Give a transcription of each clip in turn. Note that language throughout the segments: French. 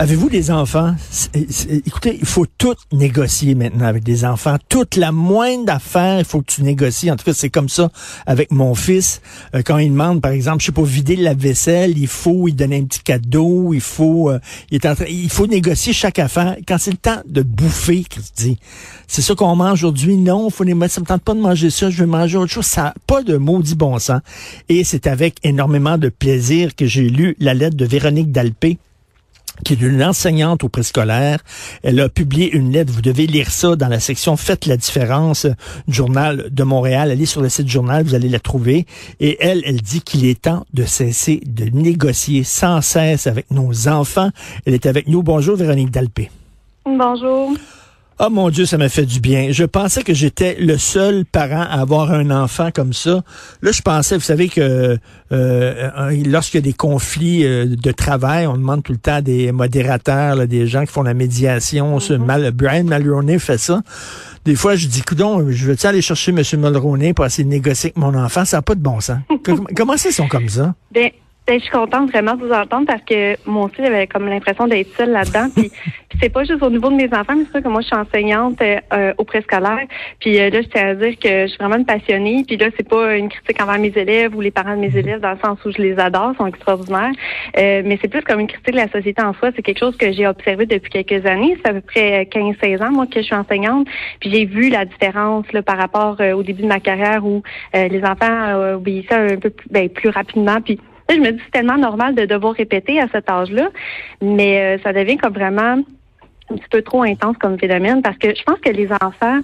Avez-vous des enfants? écoutez, il faut tout négocier maintenant avec des enfants. Toute la moindre affaire, il faut que tu négocies. En tout cas, c'est comme ça avec mon fils. Euh, quand il demande, par exemple, je sais pas, vider la vaisselle, il faut lui donner un petit cadeau, il faut, euh, il, est en il faut négocier chaque affaire. Quand c'est le temps de bouffer, dis, c'est ça qu'on mange aujourd'hui? Non, faut négocier. Ça me tente pas de manger ça, je vais manger autre chose. Ça pas de maudit bon sens. Et c'est avec énormément de plaisir que j'ai lu la lettre de Véronique Dalpé qui est une enseignante au préscolaire. Elle a publié une lettre. Vous devez lire ça dans la section Faites la différence journal de Montréal. Allez sur le site journal, vous allez la trouver. Et elle, elle dit qu'il est temps de cesser de négocier sans cesse avec nos enfants. Elle est avec nous. Bonjour, Véronique Dalpé. Bonjour. Oh mon Dieu, ça m'a fait du bien. Je pensais que j'étais le seul parent à avoir un enfant comme ça. Là, je pensais, vous savez que euh, lorsqu'il y a des conflits euh, de travail, on demande tout le temps des modérateurs, des gens qui font la médiation. ce mal, Brian Mulroney fait ça. Des fois, je dis, coudon, je veux-tu aller chercher M. Mulroney pour essayer de négocier avec mon enfant? Ça n'a pas de bon sens. Comment ils sont comme ça? Ben, ben, je suis contente vraiment de vous entendre parce que moi aussi, j'avais comme l'impression d'être seule là-dedans. Puis, c'est pas juste au niveau de mes enfants, mais c'est sûr que moi, je suis enseignante euh, au préscolaire. Puis euh, là, je tiens à dire que je suis vraiment une passionnée. Puis là, c'est pas une critique envers mes élèves ou les parents de mes élèves dans le sens où je les adore, sont extraordinaires. Euh, mais c'est plus comme une critique de la société en soi. C'est quelque chose que j'ai observé depuis quelques années. C'est à peu près 15-16 ans, moi, que je suis enseignante. Puis j'ai vu la différence là, par rapport au début de ma carrière où les enfants obéissaient un peu plus, ben, plus rapidement. Puis je me dis c'est tellement normal de devoir répéter à cet âge-là, mais euh, ça devient comme vraiment un petit peu trop intense comme phénomène parce que je pense que les enfants,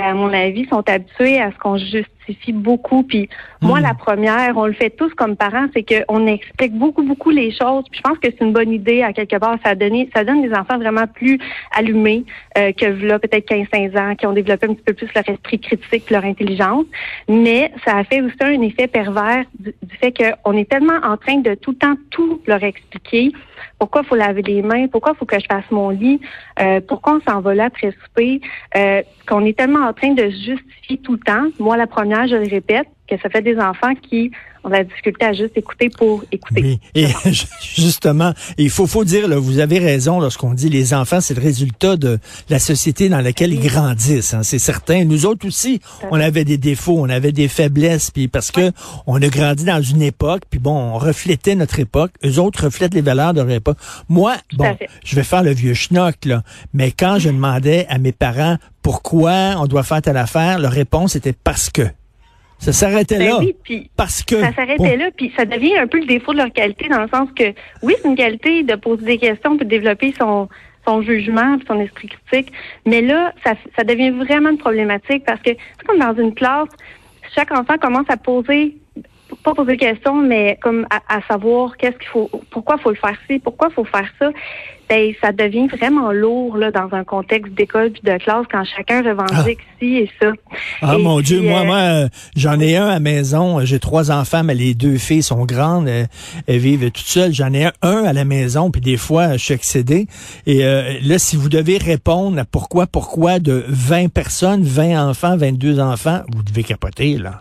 à mon avis, sont habitués à ce qu'on juste beaucoup. Puis moi, hmm. la première, on le fait tous comme parents, c'est qu'on explique beaucoup, beaucoup les choses. Puis je pense que c'est une bonne idée à quelque part. Ça, donne, ça donne des enfants vraiment plus allumés euh, que là, peut-être 15-15 ans, qui ont développé un petit peu plus leur esprit critique, leur intelligence. Mais ça a fait aussi un effet pervers du, fait qu'on est tellement en train de tout le temps tout leur expliquer. Pourquoi faut laver les mains? Pourquoi faut que je fasse mon lit? Euh, pourquoi on s'en va là après souper? Euh, qu'on est tellement en train de justifier tout le temps. Moi, la première, je le répète, que ça fait des enfants qui ont la difficulté à juste écouter pour écouter. Oui, et justement, il faut, faut dire, là, vous avez raison lorsqu'on dit les enfants, c'est le résultat de la société dans laquelle ils grandissent, hein, c'est certain. Nous autres aussi, on avait des défauts, on avait des faiblesses, puis parce que on a grandi dans une époque, puis bon, on reflétait notre époque, eux autres reflètent les valeurs de leur époque. Moi, bon, je vais faire le vieux schnock, là, mais quand je demandais à mes parents pourquoi on doit faire telle affaire, leur réponse était parce que. Ça s'arrêtait ben là. parce que. Ça s'arrêtait là, puis ça devient un peu le défaut de leur qualité dans le sens que, oui, c'est une qualité de poser des questions, puis de développer son, son jugement, puis son esprit critique, mais là, ça, ça devient vraiment une problématique parce que c'est comme dans une classe, chaque enfant commence à poser pas poser de questions, mais comme à, savoir qu'est-ce qu'il faut, pourquoi faut le faire ci, pourquoi faut faire ça. Ben, ça devient vraiment lourd là dans un contexte d'école puis de classe quand chacun revendique ah. ci et ça. Ah mon Dieu, moi, euh, moi, euh, j'en ai un à maison. J'ai trois enfants, mais les deux filles sont grandes, elles, vivent toutes seules. J'en ai un, à la maison, puis des fois, je suis excédé. Et euh, là, si vous devez répondre à pourquoi, pourquoi de 20 personnes, 20 enfants, 22 enfants, vous devez capoter là.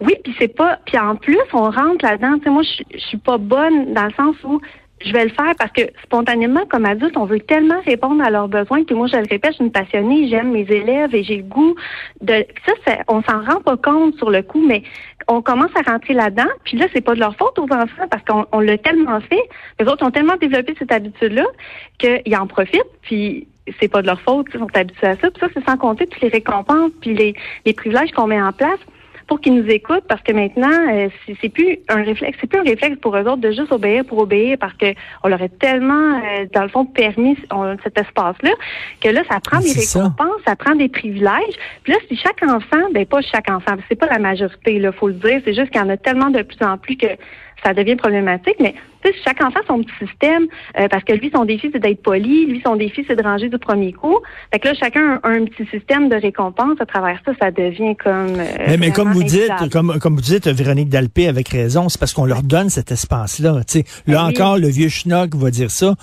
Oui, puis c'est pas. Puis en plus, on rentre là-dedans. Moi, je, suis pas bonne dans le sens où je vais le faire parce que spontanément, comme adulte, on veut tellement répondre à leurs besoins que moi, je le répète, je suis une passionnée, j'aime mes élèves et j'ai le goût de ça. on s'en rend pas compte sur le coup, mais on commence à rentrer là-dedans. Puis là, c'est pas de leur faute aux enfants parce qu'on l'a tellement fait. Les autres ont tellement développé cette habitude-là qu'ils en profitent. Puis c'est pas de leur faute, ils sont habitués à ça. Puis ça, c'est sans compter toutes les récompenses puis les, les privilèges qu'on met en place pour qu'ils nous écoutent parce que maintenant, euh, c'est plus un réflexe, c'est plus un réflexe pour eux autres de juste obéir pour obéir parce que on leur a tellement, euh, dans le fond, permis cet espace-là que là, ça prend des récompenses, ça. prend des privilèges. Puis là, si chaque enfant, ben pas chaque enfant, c'est pas la majorité, là, faut le dire, c'est juste qu'il y en a tellement de plus en plus que ça devient problématique. Mais chaque enfant son petit système, euh, parce que lui, son défi, c'est d'être poli, lui, son défi, c'est de ranger du premier coup. Fait que là, chacun a un, petit système de récompense à travers ça, ça devient comme. Euh, mais, comme vous dites, comme, comme vous dites, Véronique Dalpé avec raison, c'est parce qu'on leur donne cet espace-là. Là ben encore, le vieux schnock va dire ça.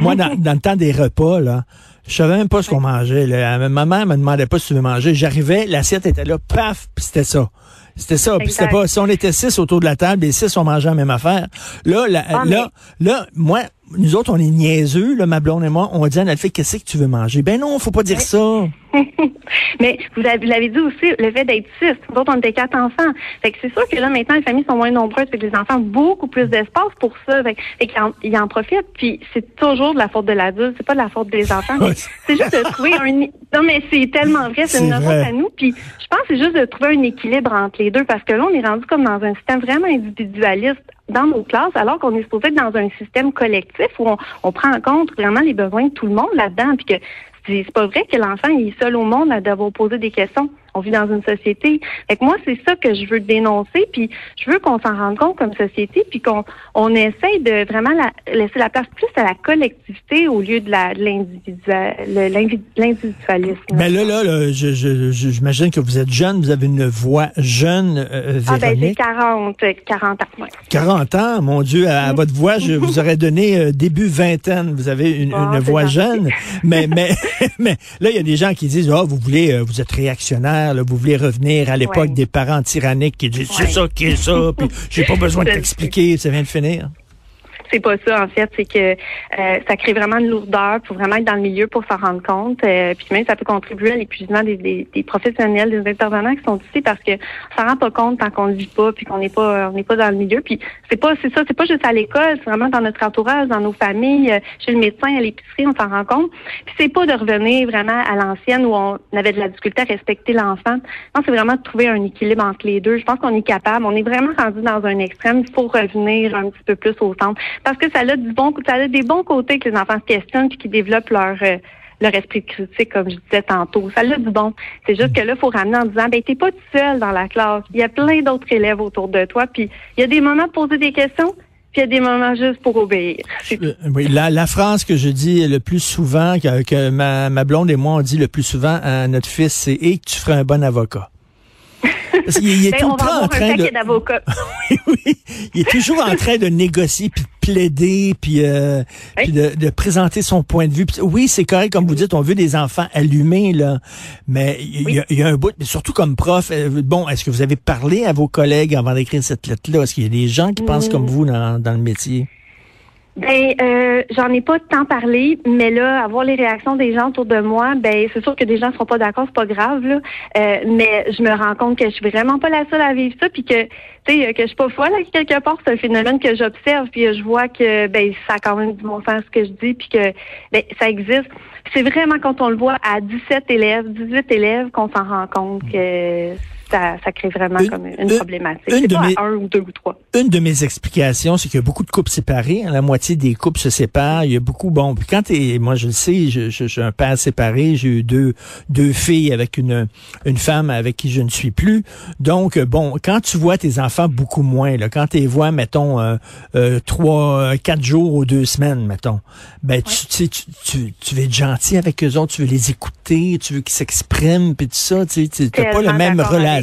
Moi, dans, dans le temps des repas, là, je savais même pas ce qu'on mangeait. Là. Ma mère me demandait pas si tu veux manger. J'arrivais, l'assiette était là, paf, puis c'était ça. C'était ça. Puis c'était pas. Si on était six autour de la table, les six on mangeait la même affaire. Là, là, ah, là, là, moi, nous autres, on est niaiseux, là, ma blonde et moi. On dit à notre fille, qu'est-ce que tu veux manger? Ben non, faut pas dire ça. Mais vous l'avez dit aussi, le fait d'être six. Nous autres, on était quatre enfants. Fait que c'est sûr que là, maintenant, les familles sont moins nombreuses. Fait que les enfants ont beaucoup plus d'espace pour ça. Fait, qu'ils en, ils en profitent. Puis c'est toujours de la faute de l'adulte. C'est pas de la faute des enfants. c'est juste de trouver un... Non, mais c'est tellement vrai. C'est une faute à nous. Puis je pense que c'est juste de trouver un équilibre entre les deux. Parce que là, on est rendu comme dans un système vraiment individualiste dans nos classes, alors qu'on est supposé être dans un système collectif où on, on, prend en compte vraiment les besoins de tout le monde là-dedans, puis que c'est pas vrai que l'enfant est seul au monde à devoir poser des questions on vit dans une société. Fait que moi, c'est ça que je veux dénoncer, puis je veux qu'on s'en rende compte comme société, puis qu'on on essaye de vraiment laisser la place plus à la collectivité au lieu de la l'individualisme. Mais là, là, là j'imagine que vous êtes jeune, vous avez une voix jeune, euh, Ah ben j'ai 40, 40 ans. Ouais. 40 ans, mon Dieu, à, votre voix, je vous aurais donné euh, début vingtaine. Vous avez une, une voix jeune, mais mais mais là, il y a des gens qui disent, oh, vous voulez, euh, vous êtes réactionnaire vous voulez revenir à l'époque des parents tyranniques qui disent c'est ça qui est ça, puis j'ai pas besoin de t'expliquer, ça vient de finir c'est pas ça en fait, c'est que euh, ça crée vraiment une lourdeur pour vraiment être dans le milieu pour s'en rendre compte. Euh, puis même ça peut contribuer à l'épuisement des, des, professionnels, des intervenants qui sont ici parce que on s'en rend pas compte tant qu'on ne vit pas puis qu'on n'est pas on n'est pas dans le milieu. Puis c'est pas c'est ça, c'est pas juste à l'école, c'est vraiment dans notre entourage, dans nos familles, euh, chez le médecin, à l'épicerie, on s'en rend compte. Puis c'est pas de revenir vraiment à l'ancienne où on avait de la difficulté à respecter l'enfant. Non, c'est vraiment de trouver un équilibre entre les deux. Je pense qu'on est capable. On est vraiment rendu dans un extrême. Il faut revenir un petit peu plus au centre parce que ça a du bon, ça a des bons côtés que les enfants se questionnent et qui développent leur euh, leur esprit critique, comme je disais tantôt. Ça a du bon. C'est juste que là, il faut ramener en disant, ben, t'es pas tout seul dans la classe. Il y a plein d'autres élèves autour de toi. Puis, il y a des moments pour poser des questions, puis il y a des moments juste pour obéir. Euh, oui, la, la phrase que je dis le plus souvent, que, que ma, ma blonde et moi, on dit le plus souvent à notre fils, c'est, et tu feras un bon avocat. Parce il, est ben, tout le temps en train de. oui, oui. Il est toujours en train de négocier puis de plaider puis, euh, puis de, de, présenter son point de vue. oui, c'est correct comme vous dites, on veut des enfants allumés là, mais il y, y, a un bout, surtout comme prof. Euh, bon, est-ce que vous avez parlé à vos collègues avant d'écrire cette lettre-là? Est-ce qu'il y a des gens qui pensent comme mm. vous dans, dans le métier? Ben, euh, j'en ai pas tant parlé, mais là, avoir les réactions des gens autour de moi, ben, c'est sûr que des gens seront pas d'accord, c'est pas grave, là. Euh, mais je me rends compte que je suis vraiment pas la seule à vivre ça, puis que, tu sais, que je suis pas folle quelque part. C'est un phénomène que j'observe, puis je vois que, ben, ça a quand même du bon sens ce que je dis, puis que, ben, ça existe. C'est vraiment quand on le voit à 17 élèves, 18 élèves, qu'on s'en rend compte que ça, crée vraiment comme une, problématique. Une de mes, un ou deux ou trois. Une de mes explications, c'est qu'il y a beaucoup de couples séparés. Hein, la moitié des couples se séparent. Il y a beaucoup, bon, puis quand t'es, moi je le sais, je, je, suis un père séparé. J'ai eu deux, deux filles avec une, une femme avec qui je ne suis plus. Donc, bon, quand tu vois tes enfants beaucoup moins, là, quand tu les vois, mettons, euh, euh, trois, quatre jours ou deux semaines, mettons, ben, tu, tu, tu, tu veux être gentil avec eux autres, tu veux les écouter, tu veux qu'ils s'expriment, puis tout ça, tu sais, pas la même relation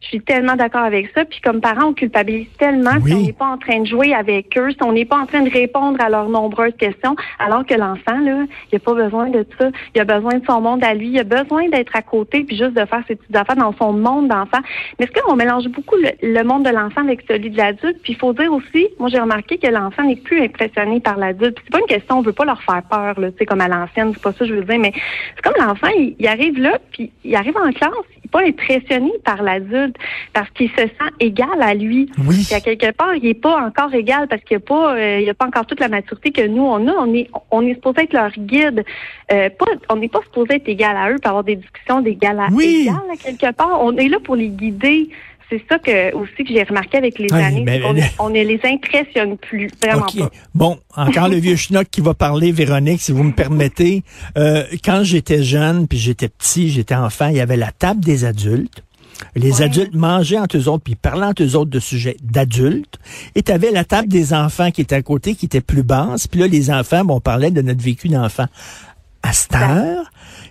je suis tellement d'accord avec ça. Puis comme parents, on culpabilise tellement si on n'est pas en train de jouer avec eux, si on n'est pas en train de répondre à leurs nombreuses questions, alors que l'enfant, là, il n'a pas besoin de ça. Il a besoin de son monde à lui. Il a besoin d'être à côté puis juste de faire ses petites affaires dans son monde d'enfant. Mais est-ce qu'on mélange beaucoup le, monde de l'enfant avec celui de l'adulte? Puis il faut dire aussi, moi j'ai remarqué que l'enfant n'est plus impressionné par l'adulte. C'est pas une question, on veut pas leur faire peur, là, tu sais, comme à l'ancienne, c'est pas ça que je veux dire, mais c'est comme l'enfant, il, il arrive là, puis il arrive en classe, pas impressionné par l'adulte parce qu'il se sent égal à lui. Oui. à quelque part, il est pas encore égal parce qu'il n'y a pas, euh, il a pas encore toute la maturité que nous on a. On est, on est supposé être leur guide. Euh, pas, on n'est pas supposé être égal à eux pour avoir des discussions d'égal à égal à quelque part. On est là pour les guider c'est ça que aussi que j'ai remarqué avec les années. Ben, on, ne les impressionne plus, vraiment pas. Bon, encore le vieux schnock qui va parler, Véronique, si vous me permettez. Euh, quand j'étais jeune, puis j'étais petit, j'étais enfant, il y avait la table des adultes. Les adultes mangeaient entre eux autres, puis parlaient entre eux autres de sujets d'adultes. Et tu avais la table des enfants qui était à côté, qui était plus basse. Puis là, les enfants, bon, on parlait de notre vécu d'enfant. À cette heure,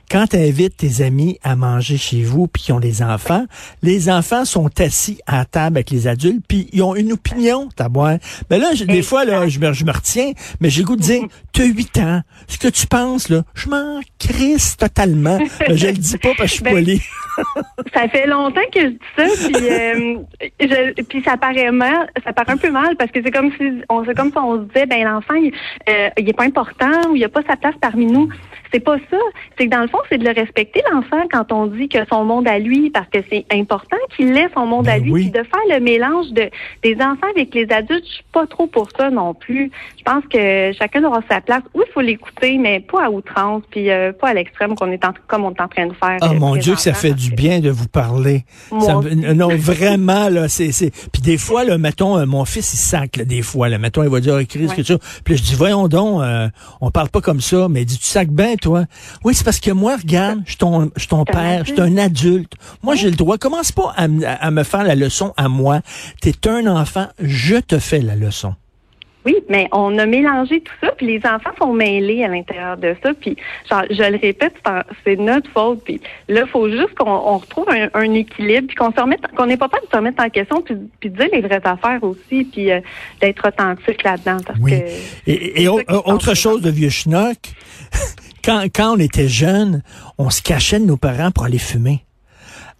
quand tu invites tes amis à manger chez vous puis qu'ils ont des enfants, les enfants sont assis à table avec les adultes puis ils ont une opinion, t'as boire. Mais là, des fois, là, je me, je me retiens, mais j'ai goût de dire, t'as 8 ans, ce que tu penses, là, je m'en crisse totalement. je le dis pas parce que je suis ben, poli. ça fait longtemps que je dis ça, puis, euh, puis ça paraît mal, ça paraît un peu mal parce que c'est comme si on, c'est comme si on se disait, ben l'enfant, il, euh, il est pas important ou il a pas sa place parmi nous. C'est pas ça. C'est que dans le fond, c'est de le respecter l'enfant quand on dit que son monde à lui, parce que c'est important qu'il ait son monde à ben lui, puis de faire le mélange de des enfants avec les adultes. Je suis pas trop pour ça non plus. Je pense que chacun aura sa place. Oui, il faut l'écouter, mais pas à outrance, puis euh, pas à l'extrême qu'on est en, comme on est en train de faire. Oh mon Dieu, que ça fait du bien de vous parler. non, vraiment là, c'est c'est. Puis des fois là, mettons, euh, mon fils il sac là, des fois là, mettons, il va dire, oh, Chris, que ça. Puis je dis, voyons donc, on parle pas comme ça, mais dis tu sac bien toi? Oui, c'est parce que moi, regarde, je suis ton, je ton père, je suis un adulte. Moi, j'ai le droit. Commence pas à, à, me faire la leçon à moi. T'es un enfant, je te fais la leçon. Oui, mais on a mélangé tout ça, puis les enfants sont mêlés à l'intérieur de ça, puis genre, je le répète, c'est notre faute, puis là, il faut juste qu'on retrouve un, équilibre, puis qu'on se remette, qu'on n'ait pas peur de se remettre en question, puis, puis de dire les vraies affaires aussi, puis euh, d'être authentique là-dedans. oui. et, autre chose de vieux schnock, quand, quand on était jeune, on se cachait de nos parents pour aller fumer.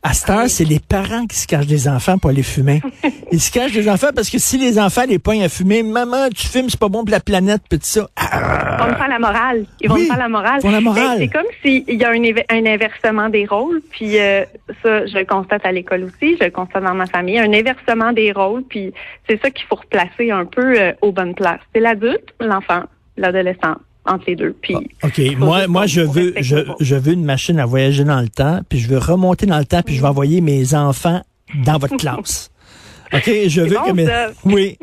À cette heure, c'est les parents qui se cachent des enfants pour aller fumer. Ils se cachent des enfants parce que si les enfants les poignent à fumer, maman, tu fumes, c'est pas bon pour la planète, puis tout ça. Ils vont me faire la morale. Ils vont me faire la morale. la morale. C'est comme s'il y a un, un, inversement des rôles, puis euh, ça, je le constate à l'école aussi, je le constate dans ma famille, un inversement des rôles, puis c'est ça qu'il faut replacer un peu euh, aux bonnes places. C'est l'adulte, l'enfant, l'adolescent entre les deux. Puis, ah, OK. Moi, moi je veux je, je, veux une machine à voyager dans le temps, puis je veux remonter dans le temps, puis je vais envoyer mes enfants dans votre classe. OK, je veux que mes... Oui.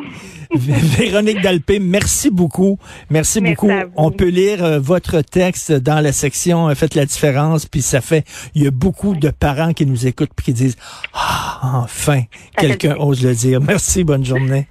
Véronique Dalpé, merci beaucoup. Merci, beaucoup. On peut lire euh, votre texte dans la section euh, Faites la différence, puis ça fait il y a beaucoup de parents qui nous écoutent puis qui disent ah, enfin quelqu'un ose le dire. Merci, bonne journée.